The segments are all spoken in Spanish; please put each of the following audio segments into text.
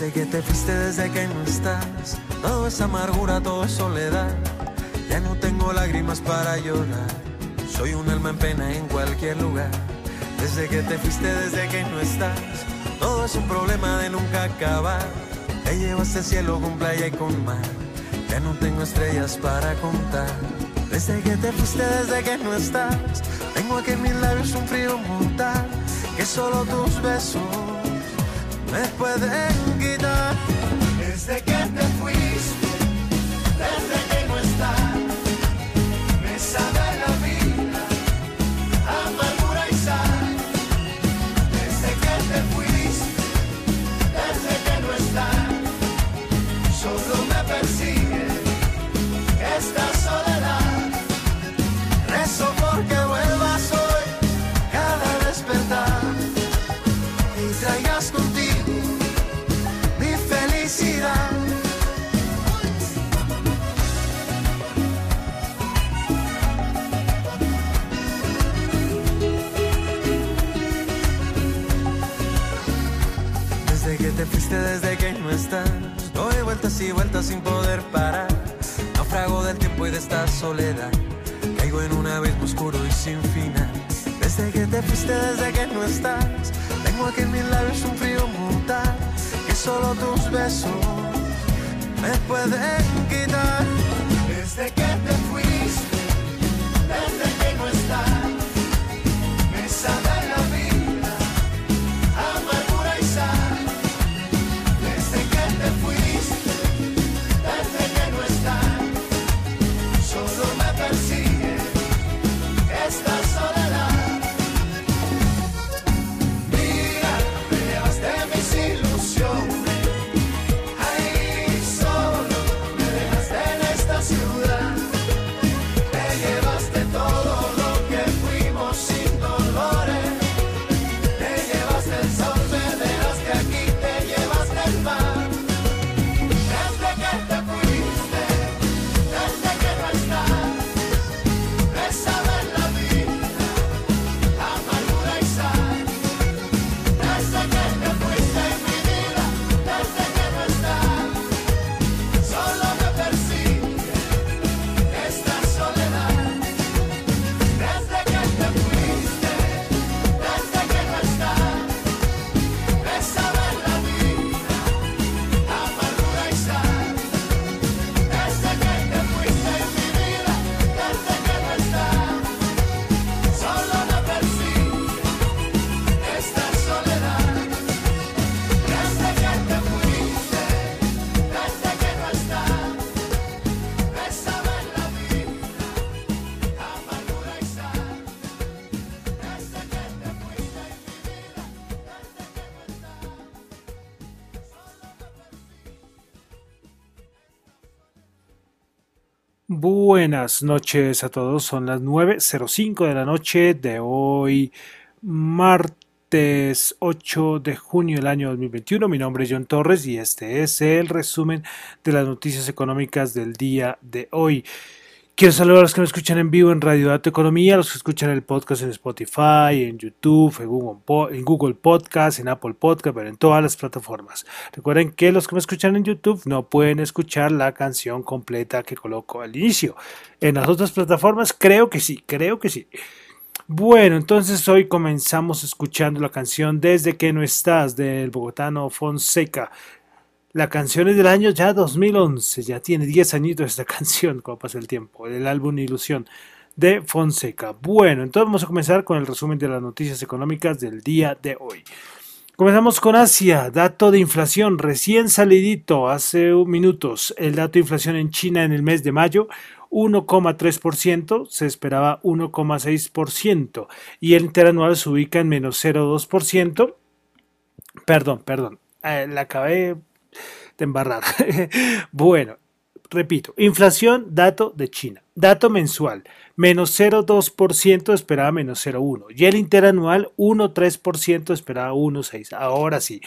Desde que te fuiste, desde que no estás, todo es amargura, todo es soledad. Ya no tengo lágrimas para llorar. Soy un alma en pena en cualquier lugar. Desde que te fuiste, desde que no estás, todo es un problema de nunca acabar. Te llevaste al cielo con playa y con mar. Ya no tengo estrellas para contar. Desde que te fuiste, desde que no estás, tengo aquí en mis labios un frío mortal. Que solo tus besos me pueden quitar. Desde que Que te fuiste, desde que no estás, tengo aquí en mis labios un frío mortal. Que solo tus besos me pueden quitar. Buenas noches a todos, son las 9.05 de la noche de hoy, martes 8 de junio del año 2021. Mi nombre es John Torres y este es el resumen de las noticias económicas del día de hoy. Quiero saludar a los que me escuchan en vivo en Radio Dato Economía, los que escuchan el podcast en Spotify, en YouTube, en Google, en Google Podcast, en Apple Podcast, pero en todas las plataformas. Recuerden que los que me escuchan en YouTube no pueden escuchar la canción completa que coloco al inicio. En las otras plataformas creo que sí, creo que sí. Bueno, entonces hoy comenzamos escuchando la canción Desde que no estás del bogotano Fonseca. La canción es del año ya 2011, ya tiene 10 añitos esta canción, como pasa el tiempo, del álbum Ilusión de Fonseca. Bueno, entonces vamos a comenzar con el resumen de las noticias económicas del día de hoy. Comenzamos con Asia, dato de inflación recién salidito hace minutos. El dato de inflación en China en el mes de mayo 1,3%, se esperaba 1,6% y el interanual se ubica en menos 0,2%. Perdón, perdón, eh, la acabé de embarrar. bueno, repito, inflación, dato de China. Dato mensual, menos 0,2%, esperaba menos 0,1%. Y el interanual, 1,3%, esperaba 1,6%. Ahora sí,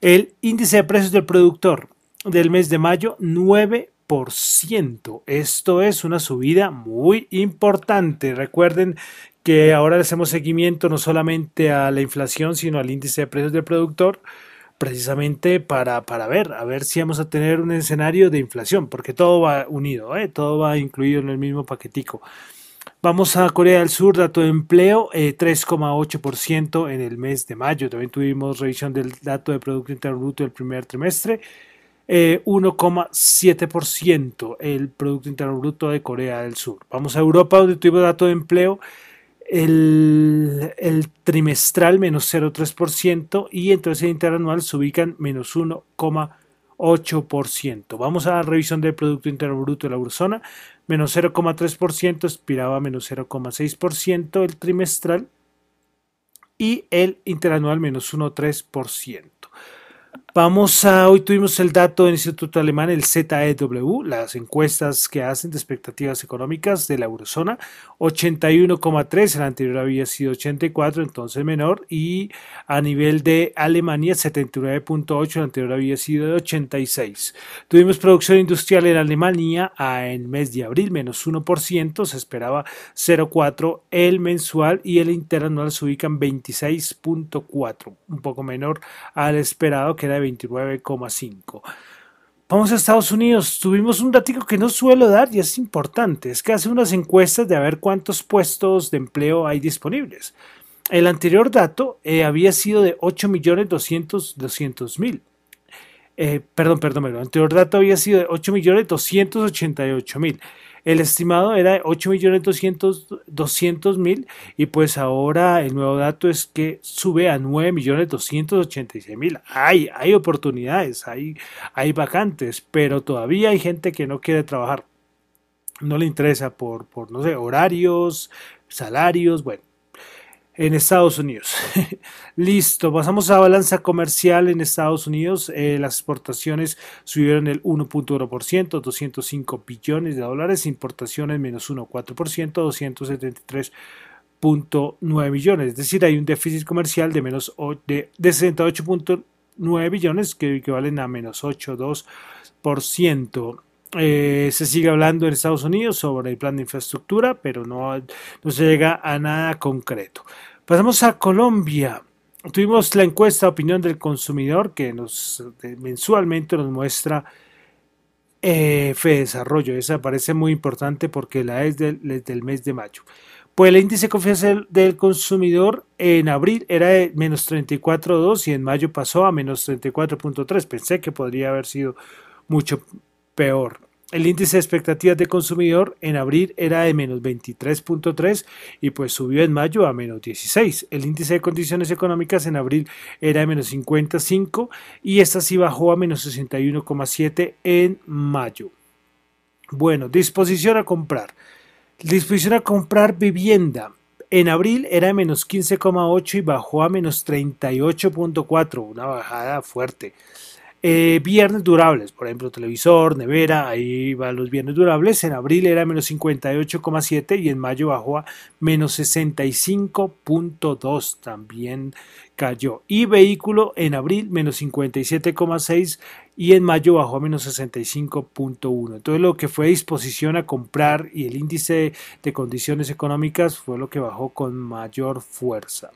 el índice de precios del productor del mes de mayo, 9%. Esto es una subida muy importante. Recuerden que ahora le hacemos seguimiento no solamente a la inflación, sino al índice de precios del productor precisamente para, para ver, a ver si vamos a tener un escenario de inflación, porque todo va unido, ¿eh? todo va incluido en el mismo paquetico. Vamos a Corea del Sur, dato de empleo, 3,8% eh, en el mes de mayo. También tuvimos revisión del dato de Producto Interno Bruto del primer trimestre, 1,7% eh, el Producto Interno Bruto de Corea del Sur. Vamos a Europa, donde tuvimos dato de empleo, el, trimestral menos 0,3% y entonces el interanual se ubican menos 1,8%. Vamos a la revisión del Producto Interno Bruto de la eurozona, menos 0,3%, expiraba menos 0,6% el trimestral y el interanual menos 1,3%. Vamos a, hoy tuvimos el dato del Instituto Alemán, el ZEW, las encuestas que hacen de expectativas económicas de la eurozona, 81,3, el anterior había sido 84, entonces menor, y a nivel de Alemania 79,8, el anterior había sido de 86. Tuvimos producción industrial en Alemania en el mes de abril, menos 1%, se esperaba 0,4 el mensual y el interanual se ubica en 26,4, un poco menor al esperado que era 29,5. Vamos a Estados Unidos. Tuvimos un dato que no suelo dar y es importante. Es que hace unas encuestas de a ver cuántos puestos de empleo hay disponibles. El anterior dato eh, había sido de 8.200.000. Eh, perdón, perdón, el anterior dato había sido de 8.288.000. El estimado era de 8.200.000 y pues ahora el nuevo dato es que sube a 9.286.000. Hay, hay oportunidades, hay, hay vacantes, pero todavía hay gente que no quiere trabajar. No le interesa por, por no sé, horarios, salarios, bueno en Estados Unidos. Listo, pasamos a balanza comercial en Estados Unidos. Eh, las exportaciones subieron el 1.1%, 205 billones de dólares, importaciones menos 1.4%, 273.9 billones. Es decir, hay un déficit comercial de, menos de, de 68.9 billones que equivalen a menos 8.2%. Eh, se sigue hablando en Estados Unidos sobre el plan de infraestructura, pero no, no se llega a nada concreto. Pasamos a Colombia. Tuvimos la encuesta opinión del consumidor que nos mensualmente nos muestra eh, Fe Desarrollo. Esa parece muy importante porque la es del, del mes de mayo. Pues el índice de confianza del consumidor en abril era de menos 34.2 y en mayo pasó a menos 34.3. Pensé que podría haber sido mucho peor. El índice de expectativas de consumidor en abril era de menos 23.3 y pues subió en mayo a menos 16. El índice de condiciones económicas en abril era de menos 55 y esta sí bajó a menos 61,7 en mayo. Bueno, disposición a comprar. Disposición a comprar vivienda. En abril era de menos 15,8 y bajó a menos 38,4, una bajada fuerte. Eh, bienes durables, por ejemplo, televisor, nevera, ahí van los bienes durables. En abril era menos 58,7 y en mayo bajó a menos 65,2. También cayó. Y vehículo en abril menos 57,6 y en mayo bajó a menos 65.1. Entonces lo que fue disposición a comprar y el índice de condiciones económicas fue lo que bajó con mayor fuerza.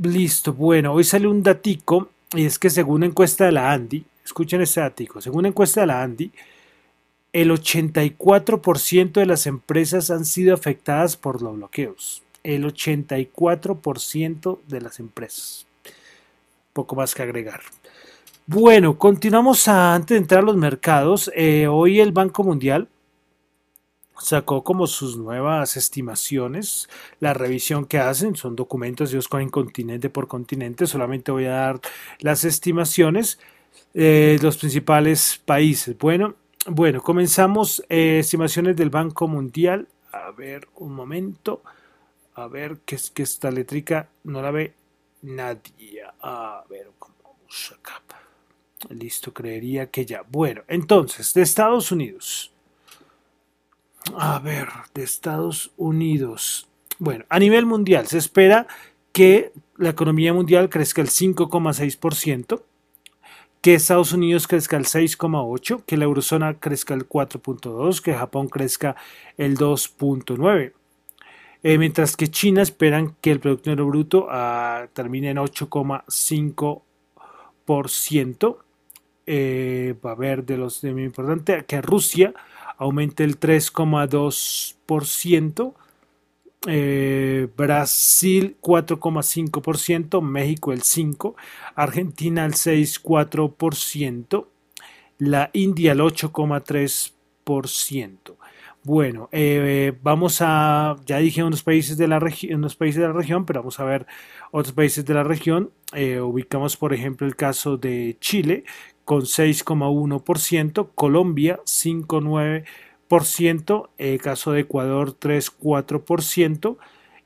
Listo, bueno, hoy sale un datico y es que según encuesta de la ANDI, escuchen este dato, según encuesta de la ANDI, el 84% de las empresas han sido afectadas por los bloqueos. El 84% de las empresas. Poco más que agregar. Bueno, continuamos antes de entrar a los mercados. Eh, hoy el Banco Mundial sacó como sus nuevas estimaciones. La revisión que hacen son documentos, ellos cogen continente por continente. Solamente voy a dar las estimaciones de los principales países. Bueno, bueno, comenzamos eh, estimaciones del Banco Mundial. A ver, un momento. A ver, que es que esta letrica no la ve nadie. A ver, ¿cómo vamos acá? Listo, creería que ya. Bueno, entonces, de Estados Unidos. A ver, de Estados Unidos. Bueno, a nivel mundial se espera que la economía mundial crezca el 5,6%, que Estados Unidos crezca el 6,8%, que la eurozona crezca el 4,2%, que Japón crezca el 2,9%. Eh, mientras que China esperan que el Producto Bruto ah, termine en 8,5 Eh, va a haber de los de muy importante que Rusia aumente el 3,2%. Eh, Brasil 4,5%, México el 5%, Argentina el 6,4%, la India el 8,3%. Bueno, eh, vamos a, ya dije unos países de la unos países de la región, pero vamos a ver otros países de la región. Eh, ubicamos, por ejemplo, el caso de Chile con 6,1%, Colombia 5,9%, el caso de Ecuador 3,4%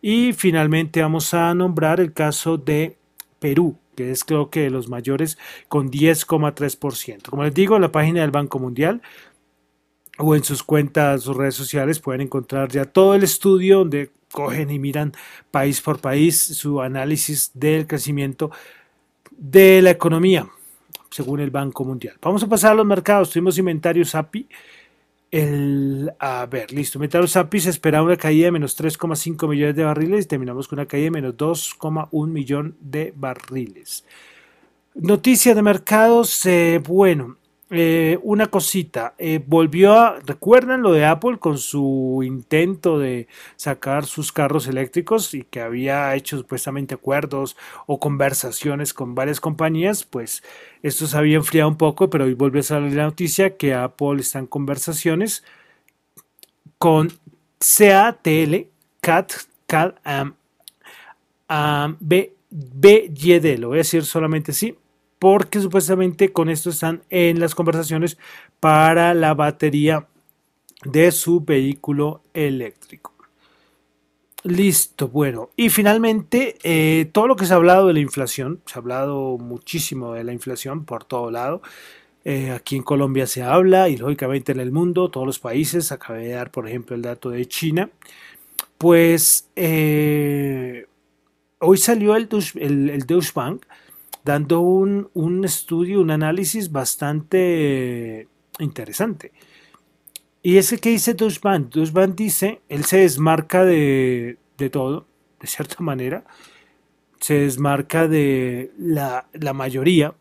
y finalmente vamos a nombrar el caso de Perú, que es creo que de los mayores con 10,3%. Como les digo, en la página del Banco Mundial o en sus cuentas, sus redes sociales pueden encontrar ya todo el estudio donde cogen y miran país por país su análisis del crecimiento de la economía según el Banco Mundial. Vamos a pasar a los mercados. Tuvimos inventarios API. El, a ver, listo. Inventarios API se esperaba una caída de menos 3,5 millones de barriles y terminamos con una caída de menos 2,1 millón de barriles. Noticias de mercados, eh, bueno, eh, una cosita, eh, volvió a, ¿recuerdan lo de Apple con su intento de sacar sus carros eléctricos y que había hecho supuestamente acuerdos o conversaciones con varias compañías? Pues esto se había enfriado un poco, pero hoy volvió a salir la noticia que Apple está en conversaciones con CATL, CAT, CAD, um, B, BYD, lo voy a decir solamente así, porque supuestamente con esto están en las conversaciones para la batería de su vehículo eléctrico. Listo, bueno, y finalmente eh, todo lo que se ha hablado de la inflación, se ha hablado muchísimo de la inflación por todo lado. Eh, aquí en Colombia se habla y lógicamente en el mundo, todos los países, acabé de dar por ejemplo el dato de China, pues eh, hoy salió el, el, el Deutsche Bank dando un, estudio, un análisis bastante interesante. Y ese que dice Dushban, Dushban dice, él se desmarca de, todo, de cierta manera, se desmarca de la, mayoría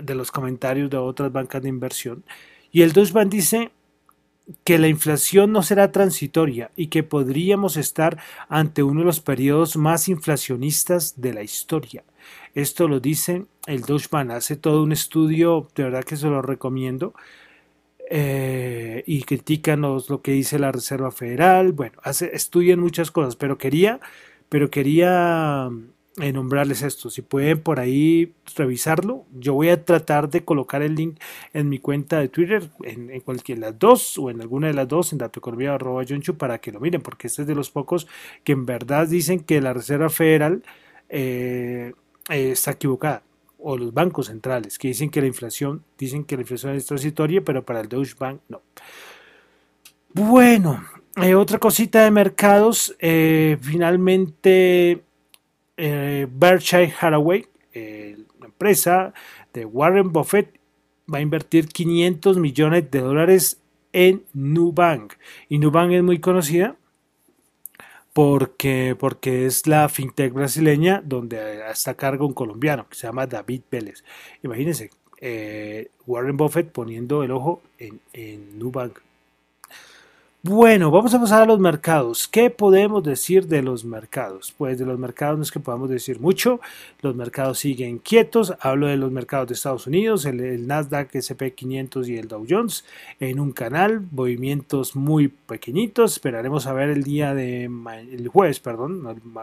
de los comentarios de otras bancas de inversión. Y el Dushban dice que la inflación no será transitoria y que podríamos estar ante uno de los periodos más inflacionistas de la historia. Esto lo dice el Dushman, hace todo un estudio, de verdad que se lo recomiendo. Eh, y critican lo que dice la Reserva Federal, bueno, hace, estudian muchas cosas, pero quería, pero quería eh, nombrarles esto. Si pueden por ahí revisarlo, yo voy a tratar de colocar el link en mi cuenta de Twitter, en, en cualquiera de las dos o en alguna de las dos, en datoeconomía.yonchu, para que lo miren, porque este es de los pocos que en verdad dicen que la Reserva Federal eh, eh, está equivocada. O los bancos centrales que dicen que la inflación dicen que la inflación es transitoria pero para el Deutsche Bank no. Bueno eh, otra cosita de mercados eh, finalmente Berkshire Hathaway la empresa de Warren Buffett va a invertir 500 millones de dólares en Nubank. Y Nubank es muy conocida porque, porque es la fintech brasileña donde está a cargo un colombiano que se llama David Vélez. Imagínense, eh, Warren Buffett poniendo el ojo en, en Nubank. Bueno, vamos a pasar a los mercados. ¿Qué podemos decir de los mercados? Pues de los mercados no es que podamos decir mucho. Los mercados siguen quietos. Hablo de los mercados de Estados Unidos, el, Nasdaq SP500 y el Dow Jones en un canal. Movimientos muy pequeñitos. Esperaremos a ver el día de el jueves, perdón,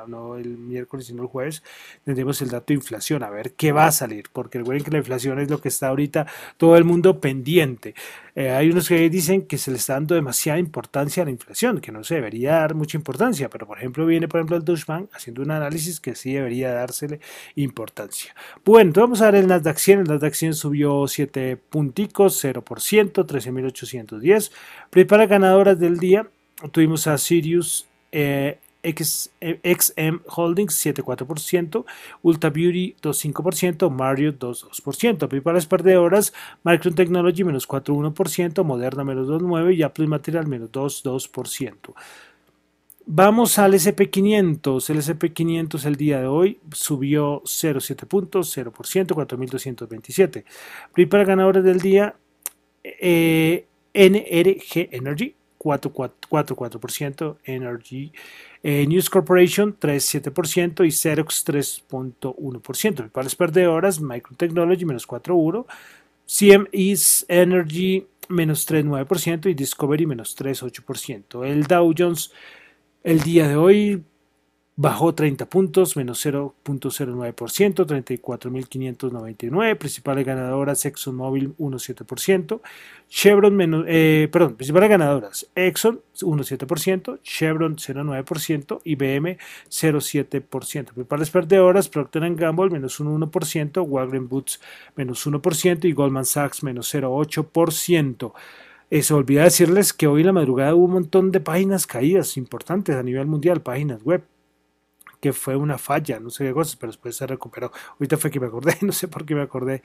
no, el miércoles sino el jueves. Tendremos el dato de inflación a ver qué va a salir, porque recuerden que la inflación es lo que está ahorita todo el mundo pendiente. Eh, hay unos que dicen que se le está dando demasiada importancia a la inflación, que no se debería dar mucha importancia, pero por ejemplo viene por ejemplo el Deutsche Bank haciendo un análisis que sí debería dársele importancia. Bueno, vamos a ver el Nasdaq 100, el Nasdaq 100 subió 7 punticos, 0%, 13.810. Principales ganadoras del día, tuvimos a Sirius eh, XM Holdings 7,4%, Ulta Beauty 2,5%, Mario 2,2%. Principales perdedoras, Micron Technology menos 4,1%, Moderna menos 2,9% y Apple Material menos 2,2%. Vamos al SP500. El SP500 el día de hoy subió 0,7 puntos, 0%, 4.227. Principal ganadores del día, eh, NRG Energy, 4,4%, Energy eh, News Corporation 3,7% y Xerox 3,1%. Principales perdedoras, Microtechnology menos 4,1%, CME's Energy menos 3,9% y Discovery menos 3,8%. El Dow Jones el día de hoy bajó 30 puntos, menos 0.09%, 34.599. Principales ganadoras, ExxonMobil 1.7%. Chevron, menos, eh, perdón, principales ganadoras, Exxon 1.7%, Chevron 0.9%, IBM 0.7%. Principales perdedoras, Procter Gamble menos 1.1%, Walgreens Boots menos 1% y Goldman Sachs menos 0.8%. Eh, se olvida decirles que hoy en la madrugada hubo un montón de páginas caídas importantes a nivel mundial, páginas web que fue una falla, no sé qué cosas, pero después se recuperó. Ahorita fue que me acordé, no sé por qué me acordé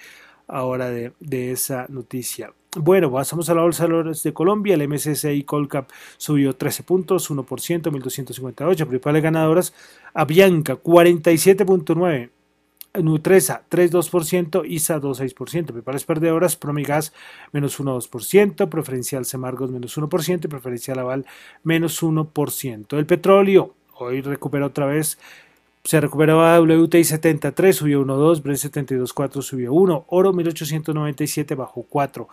ahora de, esa noticia. Bueno, pasamos a la bolsa de valores de Colombia. El MSCI Colcap subió 13 puntos, 1%, 1258. Principales ganadoras, Avianca 47.9. Nutresa 3,2%, ISA 2,6%, principales perdedoras, Promigas menos 1,2%, Preferencial Semargos menos 1% y Preferencial Aval menos 1%. El petróleo hoy recupera otra vez. Se recuperaba WTI 73, subió 1.2, Brent 72.4, subió 1, Oro 1897 bajó 4.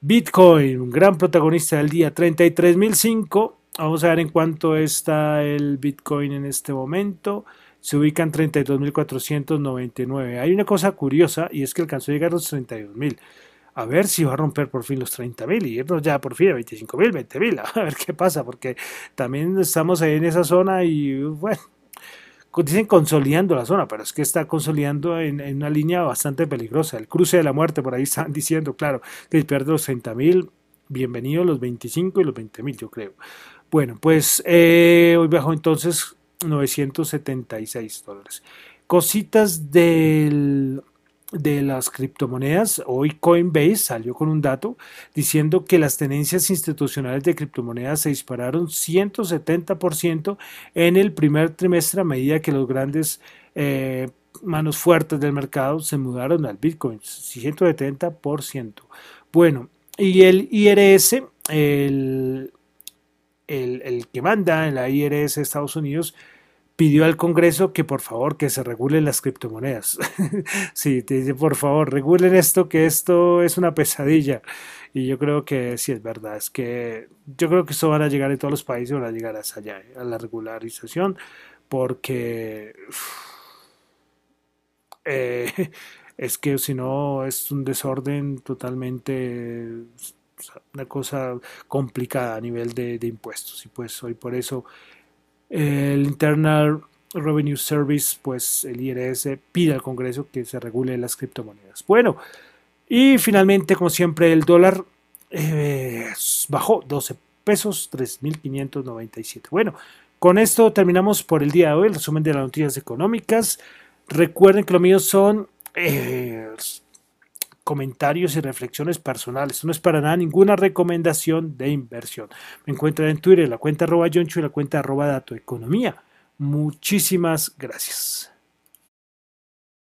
Bitcoin, un gran protagonista del día, 33.005. Vamos a ver en cuánto está el Bitcoin en este momento. Se ubica en 32.499. Hay una cosa curiosa y es que alcanzó a llegar a los 32.000 a ver si va a romper por fin los 30 mil y irnos ya por fin a 25 mil, 20 mil, a ver qué pasa, porque también estamos ahí en esa zona y bueno, dicen consolidando la zona, pero es que está consolidando en, una línea bastante peligrosa, el cruce de la muerte, por ahí están diciendo, claro, que pierde los 30 mil, bienvenidos los 25 y los 20 mil, yo creo. Bueno, pues eh, hoy bajó entonces 976 dólares. Cositas del de las criptomonedas, hoy Coinbase salió con un dato diciendo que las tenencias institucionales de criptomonedas se dispararon 170% en el primer trimestre a medida que los grandes eh, manos fuertes del mercado se mudaron al Bitcoin, 170%. Bueno, y el IRS, el, el, el que manda en la IRS de Estados Unidos, pidió al Congreso que por favor que se regulen las criptomonedas. sí, te dice por favor, regulen esto, que esto es una pesadilla. Y yo creo que sí es verdad, es que yo creo que esto van a llegar en todos los países, van a llegar hasta allá, a la regularización, porque eh, es que si no es un desorden totalmente una cosa complicada a nivel de, de impuestos. Y pues hoy por eso el Internal Revenue Service, pues el IRS pide al Congreso que se regule las criptomonedas. Bueno, y finalmente, como siempre, el dólar eh, bajó 12 pesos, 3.597. Bueno, con esto terminamos por el día de hoy el resumen de las noticias económicas. Recuerden que lo mío son eh, comentarios y reflexiones personales. no es para nada ninguna recomendación de inversión. Me encuentran en Twitter, la cuenta arroba y la cuenta arroba Dato Economía. Muchísimas gracias.